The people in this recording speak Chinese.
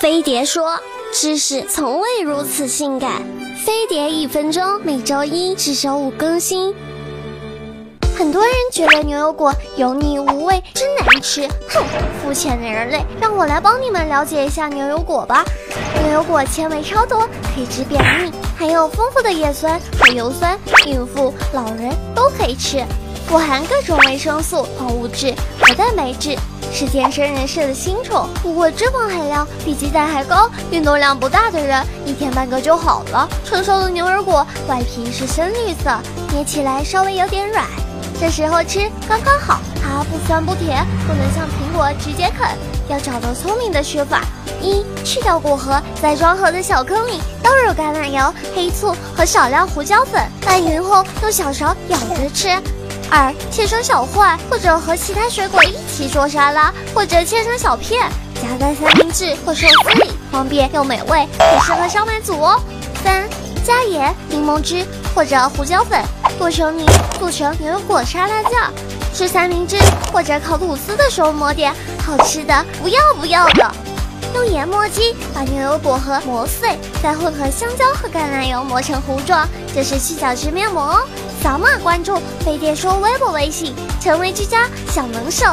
飞碟说：“知识从未如此性感。”飞碟一分钟，每周一至周五更新。很多人觉得牛油果油腻无味，真难吃。哼，肤浅的人类，让我来帮你们了解一下牛油果吧。牛油果纤维超多，可以治便秘，含有丰富的叶酸和油酸，孕妇、老人都可以吃。富含各种维生素、矿物质和蛋白质，是健身人士的新宠。不过脂肪含量比鸡蛋还高，运动量不大的人一天半个就好了。成熟的牛油果外皮是深绿色，捏起来稍微有点软，这时候吃刚刚好。它不酸不甜，不能像苹果直接啃，要找到聪明的吃法：一、去掉果核，在装盒的小坑里倒入橄榄油、黑醋和少量胡椒粉，拌匀后用小勺舀着吃。二、切成小块，或者和其他水果一起做沙拉，或者切成小片，夹在三明治或寿司里，方便又美味，很适合上班族哦。三、加盐、柠檬汁或者胡椒粉剁成泥，做成牛油果沙拉酱，吃三明治或者烤吐司的时候抹点，好吃的不要不要的。用研磨机把牛油果核磨碎，再混合香蕉和橄榄油磨成糊状，这是去角质面膜哦。扫码关注飞碟说微博微信，成为居家小能手。